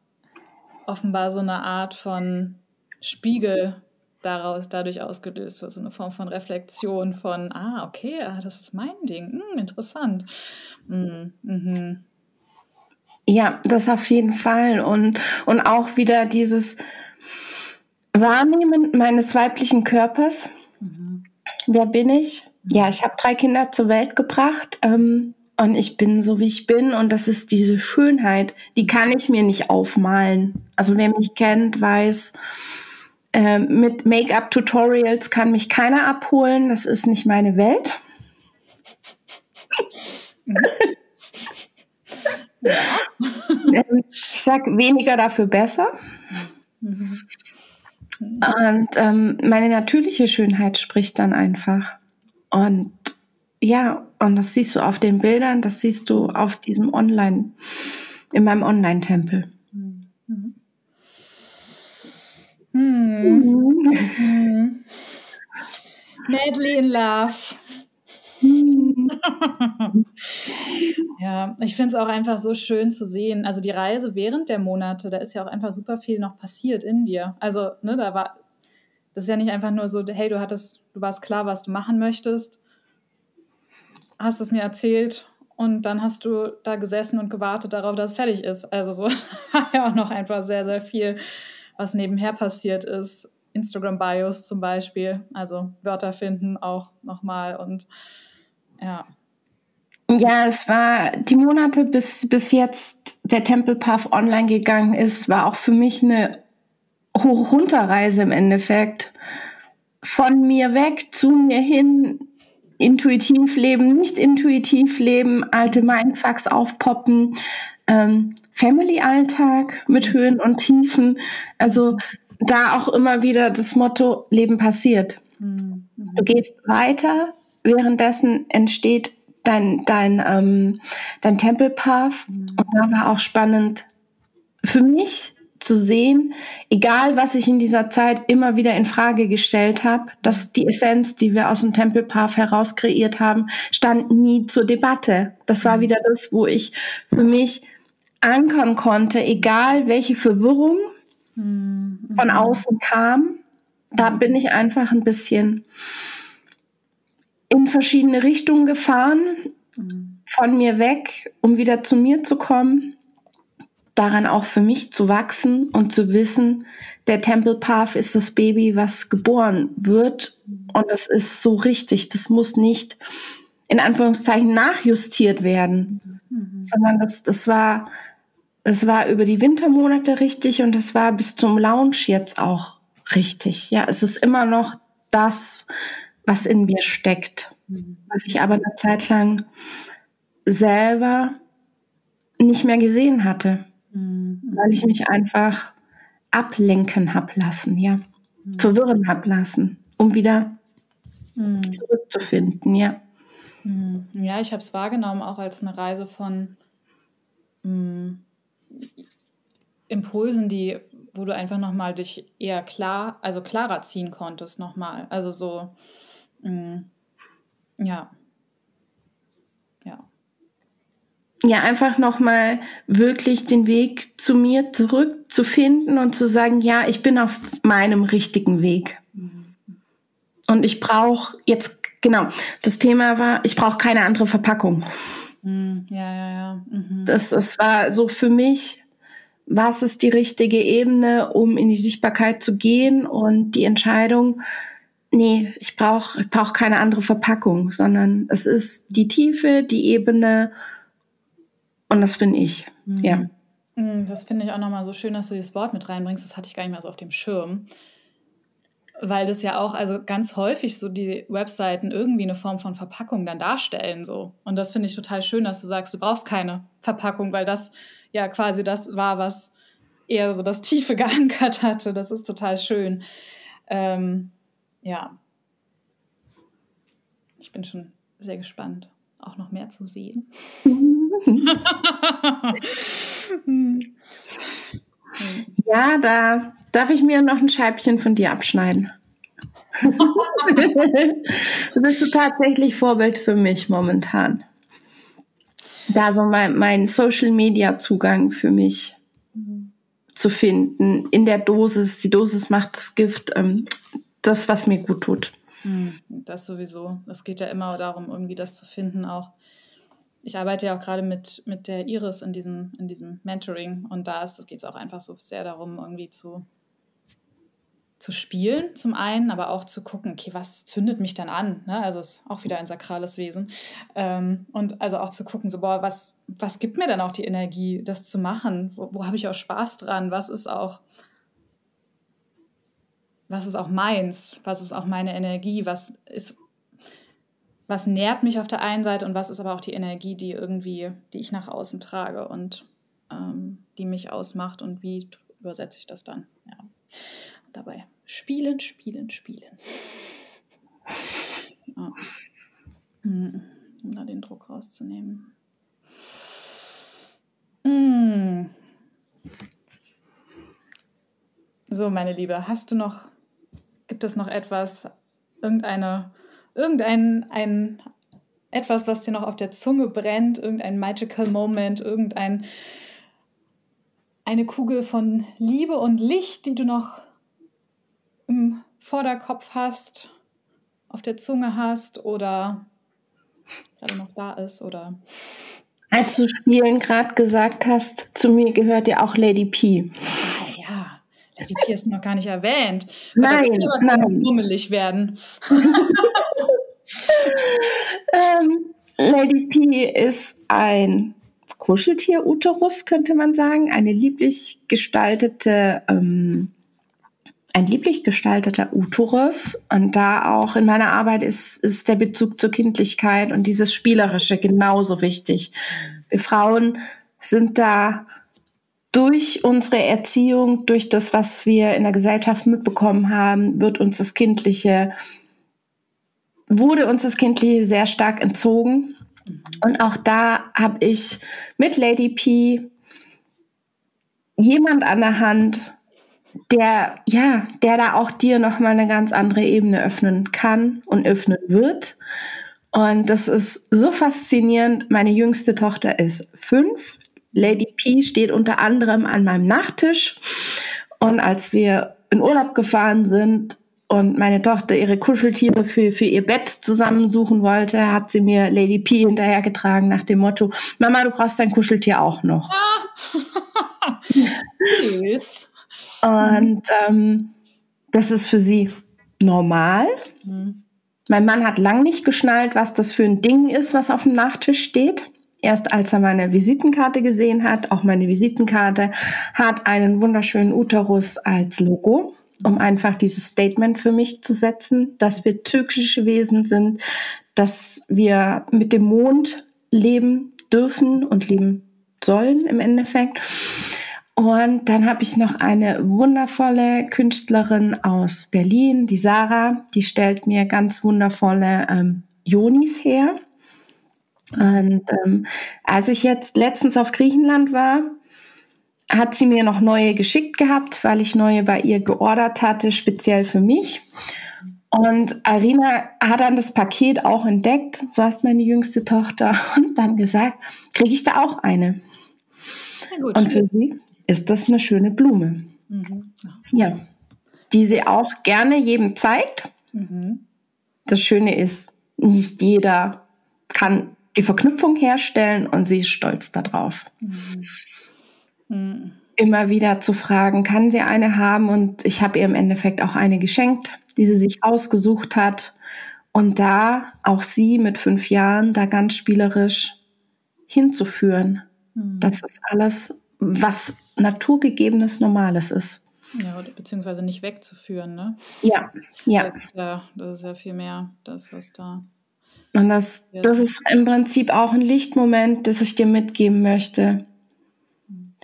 offenbar so eine Art von Spiegel daraus dadurch ausgelöst wird, so eine Form von Reflexion von, ah, okay, ah, das ist mein Ding, hm, interessant. Hm, mhm. Ja, das auf jeden Fall. Und, und auch wieder dieses Wahrnehmen meines weiblichen Körpers. Mhm. Wer bin ich? Ja, ich habe drei Kinder zur Welt gebracht. Ähm, und ich bin so, wie ich bin. Und das ist diese Schönheit, die kann ich mir nicht aufmalen. Also wer mich kennt, weiß, äh, mit Make-up-Tutorials kann mich keiner abholen. Das ist nicht meine Welt. ich sag weniger dafür besser. Und ähm, meine natürliche Schönheit spricht dann einfach. Und ja, und das siehst du auf den Bildern, das siehst du auf diesem Online, in meinem Online-Tempel. Mhm. Mhm. Mhm. Madly in Love. Mhm. ja, ich finde es auch einfach so schön zu sehen. Also die Reise während der Monate, da ist ja auch einfach super viel noch passiert in dir. Also, ne, da war, das ist ja nicht einfach nur so, hey, du hattest, du warst klar, was du machen möchtest hast es mir erzählt und dann hast du da gesessen und gewartet darauf, dass es fertig ist. Also so ja auch noch einfach sehr, sehr viel, was nebenher passiert ist. Instagram-Bios zum Beispiel, also Wörter finden auch nochmal und ja. Ja, es war die Monate, bis, bis jetzt der Tempelpath online gegangen ist, war auch für mich eine Hoch-Runter-Reise im Endeffekt. Von mir weg zu mir hin, intuitiv leben, nicht intuitiv leben, alte Mindfucks aufpoppen, ähm, Family-Alltag mit Höhen und Tiefen. Also da auch immer wieder das Motto, Leben passiert. Mhm. Du gehst weiter, währenddessen entsteht dein, dein, ähm, dein Tempelpath. Mhm. Und da war auch spannend für mich, zu sehen, egal was ich in dieser Zeit immer wieder in Frage gestellt habe, dass die Essenz, die wir aus dem Tempelpath heraus kreiert haben, stand nie zur Debatte. Das war wieder das, wo ich für mich ankern konnte, egal welche Verwirrung mhm. von außen kam. Da bin ich einfach ein bisschen in verschiedene Richtungen gefahren, mhm. von mir weg, um wieder zu mir zu kommen daran auch für mich zu wachsen und zu wissen, der Temple Path ist das Baby, was geboren wird. Und das ist so richtig. Das muss nicht in Anführungszeichen nachjustiert werden, mhm. sondern das, das war, das war über die Wintermonate richtig und das war bis zum Launch jetzt auch richtig. Ja, es ist immer noch das, was in mir steckt, was ich aber eine Zeit lang selber nicht mehr gesehen hatte mhm. weil ich mich einfach ablenken hab lassen, ja, mhm. verwirren hab lassen, um wieder mhm. zurückzufinden, ja. Ja, ich habe es wahrgenommen auch als eine Reise von mm, Impulsen, die, wo du einfach nochmal dich eher klar, also klarer ziehen konntest nochmal. Also so, mh, mm, ja, ja einfach noch mal wirklich den Weg zu mir zurückzufinden und zu sagen, ja, ich bin auf meinem richtigen Weg. Und ich brauche jetzt genau, das Thema war, ich brauche keine andere Verpackung. Mhm. Ja, ja, ja. Mhm. Das, das war so für mich, was ist die richtige Ebene, um in die Sichtbarkeit zu gehen und die Entscheidung, nee, ich brauche ich brauch keine andere Verpackung, sondern es ist die Tiefe, die Ebene und das bin ich. Mhm. Ja. Mhm, das finde ich auch nochmal so schön, dass du dieses Wort mit reinbringst. Das hatte ich gar nicht mehr so auf dem Schirm. Weil das ja auch, also ganz häufig so die Webseiten irgendwie eine Form von Verpackung dann darstellen. So. Und das finde ich total schön, dass du sagst, du brauchst keine Verpackung, weil das ja quasi das war, was eher so das Tiefe geankert hatte. Das ist total schön. Ähm, ja. ich bin schon sehr gespannt, auch noch mehr zu sehen. ja, da darf ich mir noch ein Scheibchen von dir abschneiden. du bist tatsächlich Vorbild für mich momentan. Da so mein, mein Social Media Zugang für mich zu finden, in der Dosis, die Dosis macht das Gift, ähm, das, was mir gut tut. Mhm. Das sowieso. Es geht ja immer darum, irgendwie das zu finden, auch ich arbeite ja auch gerade mit, mit der Iris in diesem, in diesem Mentoring und da geht es auch einfach so sehr darum, irgendwie zu zu spielen zum einen, aber auch zu gucken, okay, was zündet mich dann an? Ne? Also ist auch wieder ein sakrales Wesen. Ähm, und also auch zu gucken, so, boah, was, was gibt mir dann auch die Energie, das zu machen? Wo, wo habe ich auch Spaß dran? Was ist auch, was ist auch meins? Was ist auch meine Energie? Was ist, was nährt mich auf der einen Seite und was ist aber auch die Energie, die irgendwie, die ich nach außen trage und ähm, die mich ausmacht und wie übersetze ich das dann? Ja dabei. Spielen, spielen, spielen. Ja. Hm, um da den Druck rauszunehmen. Hm. So, meine Liebe, hast du noch, gibt es noch etwas, irgendeine, irgendein, ein, etwas, was dir noch auf der Zunge brennt, irgendein magical Moment, irgendein, eine Kugel von Liebe und Licht, die du noch im Vorderkopf hast, auf der Zunge hast oder gerade noch da ist oder. Als du Spielen gerade gesagt hast, zu mir gehört ja auch Lady P. Ah, ja, Lady P ist noch gar nicht erwähnt. Nein, nein. Bummelig werden. ähm, Lady P ist ein Kuscheltier-Uterus, könnte man sagen. Eine lieblich gestaltete ähm, ein lieblich gestalteter Uterus. Und da auch in meiner Arbeit ist, ist der Bezug zur Kindlichkeit und dieses Spielerische genauso wichtig. Wir Frauen sind da durch unsere Erziehung, durch das, was wir in der Gesellschaft mitbekommen haben, wird uns das Kindliche, wurde uns das Kindliche sehr stark entzogen. Und auch da habe ich mit Lady P jemand an der Hand, der, ja, der da auch dir nochmal eine ganz andere Ebene öffnen kann und öffnen wird. Und das ist so faszinierend. Meine jüngste Tochter ist fünf. Lady P steht unter anderem an meinem Nachttisch. Und als wir in Urlaub gefahren sind und meine Tochter ihre Kuscheltiere für, für ihr Bett zusammensuchen wollte, hat sie mir Lady P hinterhergetragen nach dem Motto, Mama, du brauchst dein Kuscheltier auch noch. Ah. Süß. Und ähm, das ist für sie normal. Mhm. Mein Mann hat lang nicht geschnallt, was das für ein Ding ist, was auf dem Nachttisch steht. Erst als er meine Visitenkarte gesehen hat, auch meine Visitenkarte hat einen wunderschönen Uterus als Logo, um einfach dieses Statement für mich zu setzen, dass wir türkische Wesen sind, dass wir mit dem Mond leben dürfen und leben sollen im Endeffekt. Und dann habe ich noch eine wundervolle Künstlerin aus Berlin, die Sarah, die stellt mir ganz wundervolle ähm, Jonis her. Und ähm, als ich jetzt letztens auf Griechenland war, hat sie mir noch neue geschickt gehabt, weil ich neue bei ihr geordert hatte, speziell für mich. Und Arina hat dann das Paket auch entdeckt, so heißt meine jüngste Tochter, und dann gesagt, kriege ich da auch eine. Und für sie ist das eine schöne Blume. Mhm. Ja, die sie auch gerne jedem zeigt. Mhm. Das Schöne ist, nicht jeder kann die Verknüpfung herstellen und sie ist stolz darauf. Mhm. Mhm. Immer wieder zu fragen, kann sie eine haben? Und ich habe ihr im Endeffekt auch eine geschenkt, die sie sich ausgesucht hat. Und da auch sie mit fünf Jahren da ganz spielerisch hinzuführen. Mhm. Das ist alles was naturgegebenes Normales ist. Ja, beziehungsweise nicht wegzuführen, ne? Ja, ja. Das ist ja, das ist ja viel mehr das, was da. Und das, das ist im Prinzip auch ein Lichtmoment, das ich dir mitgeben möchte.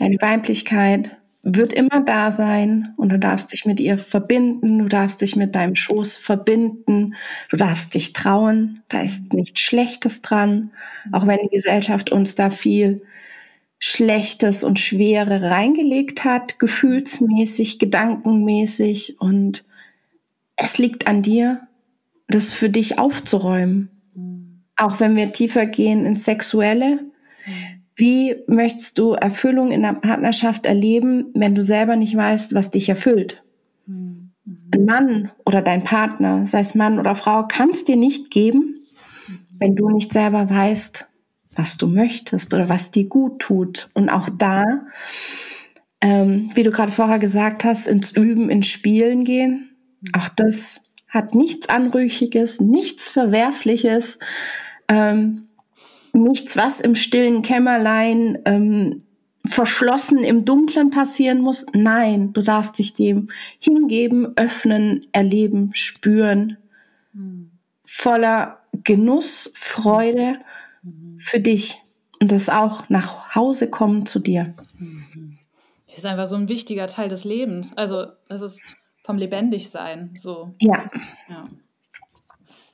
Deine Weiblichkeit wird immer da sein und du darfst dich mit ihr verbinden, du darfst dich mit deinem Schoß verbinden, du darfst dich trauen, da ist nichts Schlechtes dran, auch wenn die Gesellschaft uns da viel Schlechtes und Schwere reingelegt hat, gefühlsmäßig, gedankenmäßig und es liegt an dir, das für dich aufzuräumen. Mhm. Auch wenn wir tiefer gehen ins Sexuelle, wie möchtest du Erfüllung in der Partnerschaft erleben, wenn du selber nicht weißt, was dich erfüllt? Mhm. Ein Mann oder dein Partner, sei es Mann oder Frau, kann es dir nicht geben, wenn du nicht selber weißt, was du möchtest oder was dir gut tut. Und auch da, ähm, wie du gerade vorher gesagt hast, ins Üben, ins Spielen gehen. Auch das hat nichts Anrüchiges, nichts Verwerfliches. Ähm, nichts, was im stillen Kämmerlein ähm, verschlossen im Dunklen passieren muss. Nein, du darfst dich dem hingeben, öffnen, erleben, spüren. Mhm. Voller Genuss, Freude mhm. für dich. Und das auch nach Hause kommen zu dir. Mhm. Das ist einfach so ein wichtiger Teil des Lebens. Also, es ist vom Lebendigsein so. Ja. ja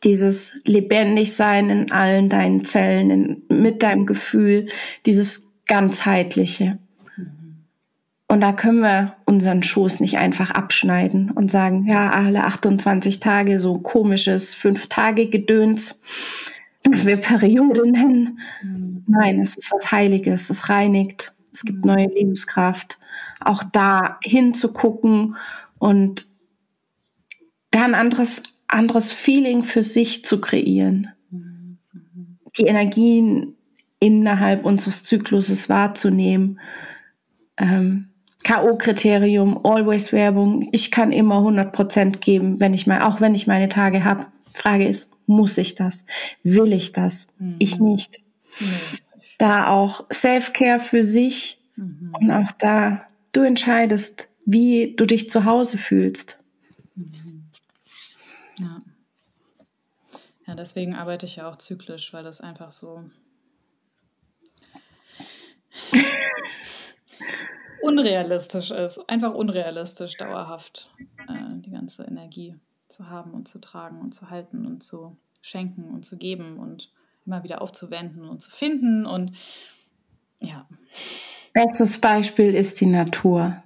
dieses Lebendigsein in allen deinen Zellen, in, mit deinem Gefühl, dieses ganzheitliche. Und da können wir unseren Schoß nicht einfach abschneiden und sagen, ja, alle 28 Tage so komisches Fünf-Tage-Gedöns, das wir Periode nennen. Mhm. Nein, es ist was Heiliges, es reinigt, es gibt neue Lebenskraft. Auch da hinzugucken und da ein anderes anderes Feeling für sich zu kreieren. Die Energien innerhalb unseres Zykluses wahrzunehmen. Ähm, K.O.-Kriterium, Always Werbung. Ich kann immer 100% geben, wenn ich mal, auch wenn ich meine Tage habe. Frage ist, muss ich das? Will ich das? Mhm. Ich nicht. Mhm. Da auch Self-Care für sich mhm. und auch da, du entscheidest, wie du dich zu Hause fühlst. Mhm. Ja. Ja, deswegen arbeite ich ja auch zyklisch, weil das einfach so unrealistisch ist. Einfach unrealistisch, dauerhaft äh, die ganze Energie zu haben und zu tragen und zu halten und zu schenken und zu geben und immer wieder aufzuwenden und zu finden und ja. Bestes Beispiel ist die Natur.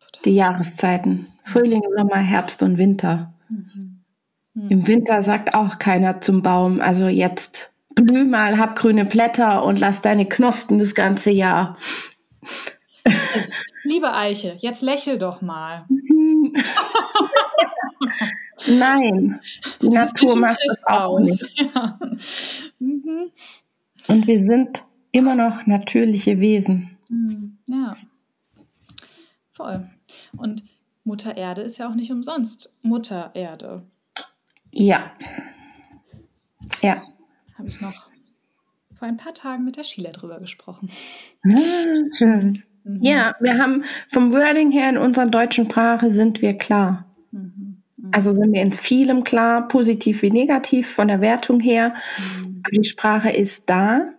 Total. Die Jahreszeiten. Frühling, Sommer, Herbst und Winter. Mhm. Hm. Im Winter sagt auch keiner zum Baum, also jetzt blüh mal, hab grüne Blätter und lass deine Knospen das ganze Jahr. Liebe Eiche, jetzt lächel doch mal. Nein, die das Natur macht auch aus. nicht. Ja. Mhm. Und wir sind immer noch natürliche Wesen. Hm, ja, voll. Und Mutter Erde ist ja auch nicht umsonst Mutter Erde. Ja. Ja. Habe ich noch vor ein paar Tagen mit der Sheila drüber gesprochen. Ah, schön. Mhm. Ja, wir haben vom Wording her in unserer deutschen Sprache sind wir klar. Mhm. Mhm. Also sind wir in vielem klar, positiv wie negativ von der Wertung her. Mhm. Aber die Sprache ist da.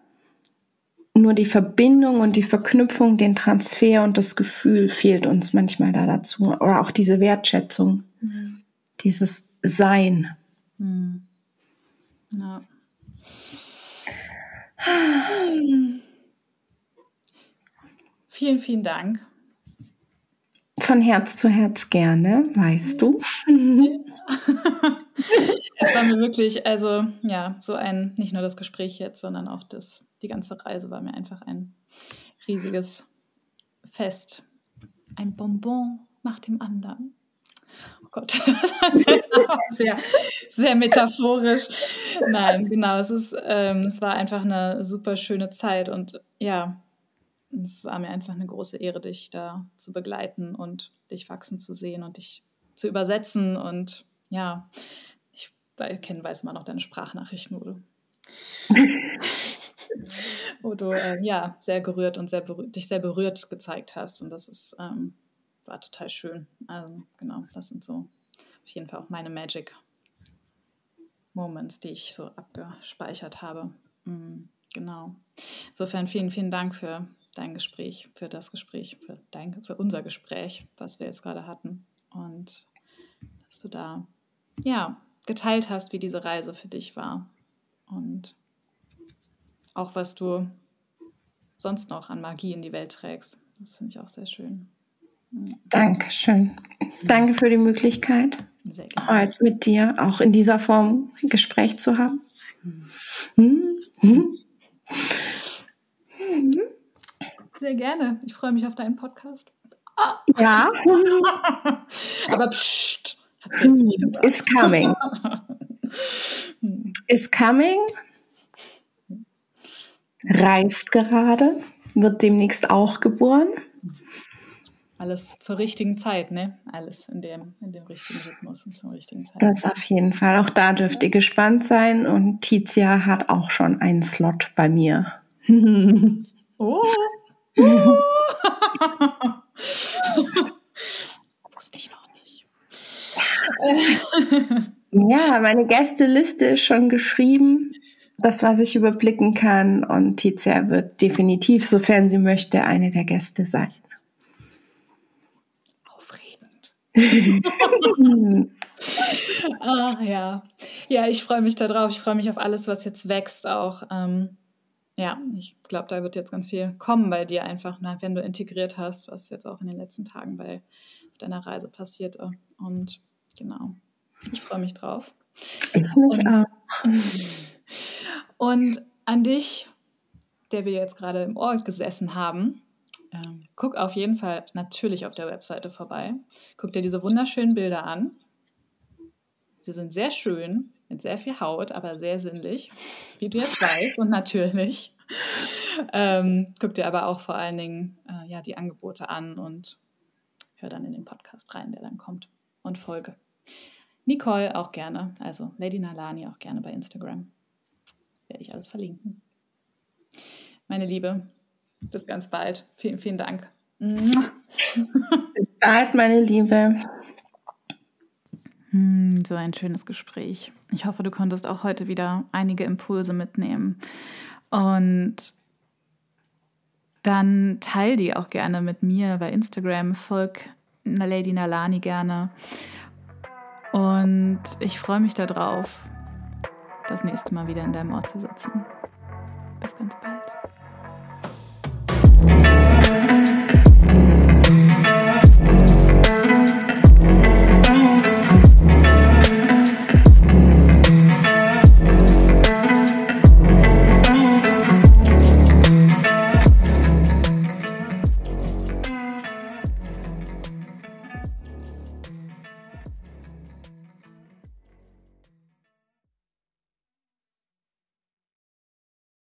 Nur die Verbindung und die Verknüpfung, den Transfer und das Gefühl fehlt uns manchmal da dazu. Oder auch diese Wertschätzung, mhm. Dieses Sein. Hm. Ja. Vielen, vielen Dank. Von Herz zu Herz gerne, weißt du. es war mir wirklich, also ja, so ein, nicht nur das Gespräch jetzt, sondern auch das, die ganze Reise war mir einfach ein riesiges Fest. Ein Bonbon nach dem anderen. Oh Gott, das ist jetzt auch sehr, sehr metaphorisch. Nein, genau, es, ist, ähm, es war einfach eine super schöne Zeit und ja, es war mir einfach eine große Ehre, dich da zu begleiten und dich wachsen zu sehen und dich zu übersetzen und ja, ich kenne, weiß immer noch deine Sprachnachrichten, wo du, wo du äh, ja, sehr gerührt und sehr dich sehr berührt gezeigt hast und das ist ähm, war total schön. Also genau, das sind so auf jeden Fall auch meine Magic Moments, die ich so abgespeichert habe. Mhm, genau. Insofern vielen, vielen Dank für dein Gespräch, für das Gespräch, für, dein, für unser Gespräch, was wir jetzt gerade hatten. Und dass du da, ja, geteilt hast, wie diese Reise für dich war. Und auch was du sonst noch an Magie in die Welt trägst. Das finde ich auch sehr schön. Dankeschön. Danke für die Möglichkeit, heute mit dir auch in dieser Form ein Gespräch zu haben. Hm. Hm. Sehr gerne. Ich freue mich auf deinen Podcast. Ah. Ja. Aber pst, is coming. is coming. Reift gerade. Wird demnächst auch geboren. Alles zur richtigen Zeit, ne? Alles in dem, in dem richtigen Rhythmus und zur richtigen Zeit. Das auf jeden Fall. Auch da dürft ihr gespannt sein. Und Tizia hat auch schon einen Slot bei mir. oh! Wusste ich noch nicht. ja, meine Gästeliste ist schon geschrieben. Das, was ich überblicken kann. Und Tizia wird definitiv, sofern sie möchte, eine der Gäste sein. Ah, ja. Ja, ich freue mich darauf. Ich freue mich auf alles, was jetzt wächst auch. Ähm, ja, ich glaube, da wird jetzt ganz viel kommen bei dir einfach, na, wenn du integriert hast, was jetzt auch in den letzten Tagen bei auf deiner Reise passierte. Und genau, ich freue mich drauf. Ich mich und, auch. Und an dich, der wir jetzt gerade im Ort gesessen haben, ähm, guck auf jeden Fall natürlich auf der Webseite vorbei. Guck dir diese wunderschönen Bilder an. Sie sind sehr schön, mit sehr viel Haut, aber sehr sinnlich, wie du jetzt weißt und natürlich. Ähm, guck dir aber auch vor allen Dingen äh, ja, die Angebote an und hör dann in den Podcast rein, der dann kommt und folge. Nicole auch gerne, also Lady Nalani auch gerne bei Instagram. Werde ich alles verlinken. Meine Liebe, bis ganz bald. Vielen, vielen Dank. Bis bald, meine Liebe. Hm, so ein schönes Gespräch. Ich hoffe, du konntest auch heute wieder einige Impulse mitnehmen. Und dann teil die auch gerne mit mir bei Instagram. Folg Lady Nalani gerne. Und ich freue mich darauf, das nächste Mal wieder in deinem Ort zu sitzen. Bis ganz bald.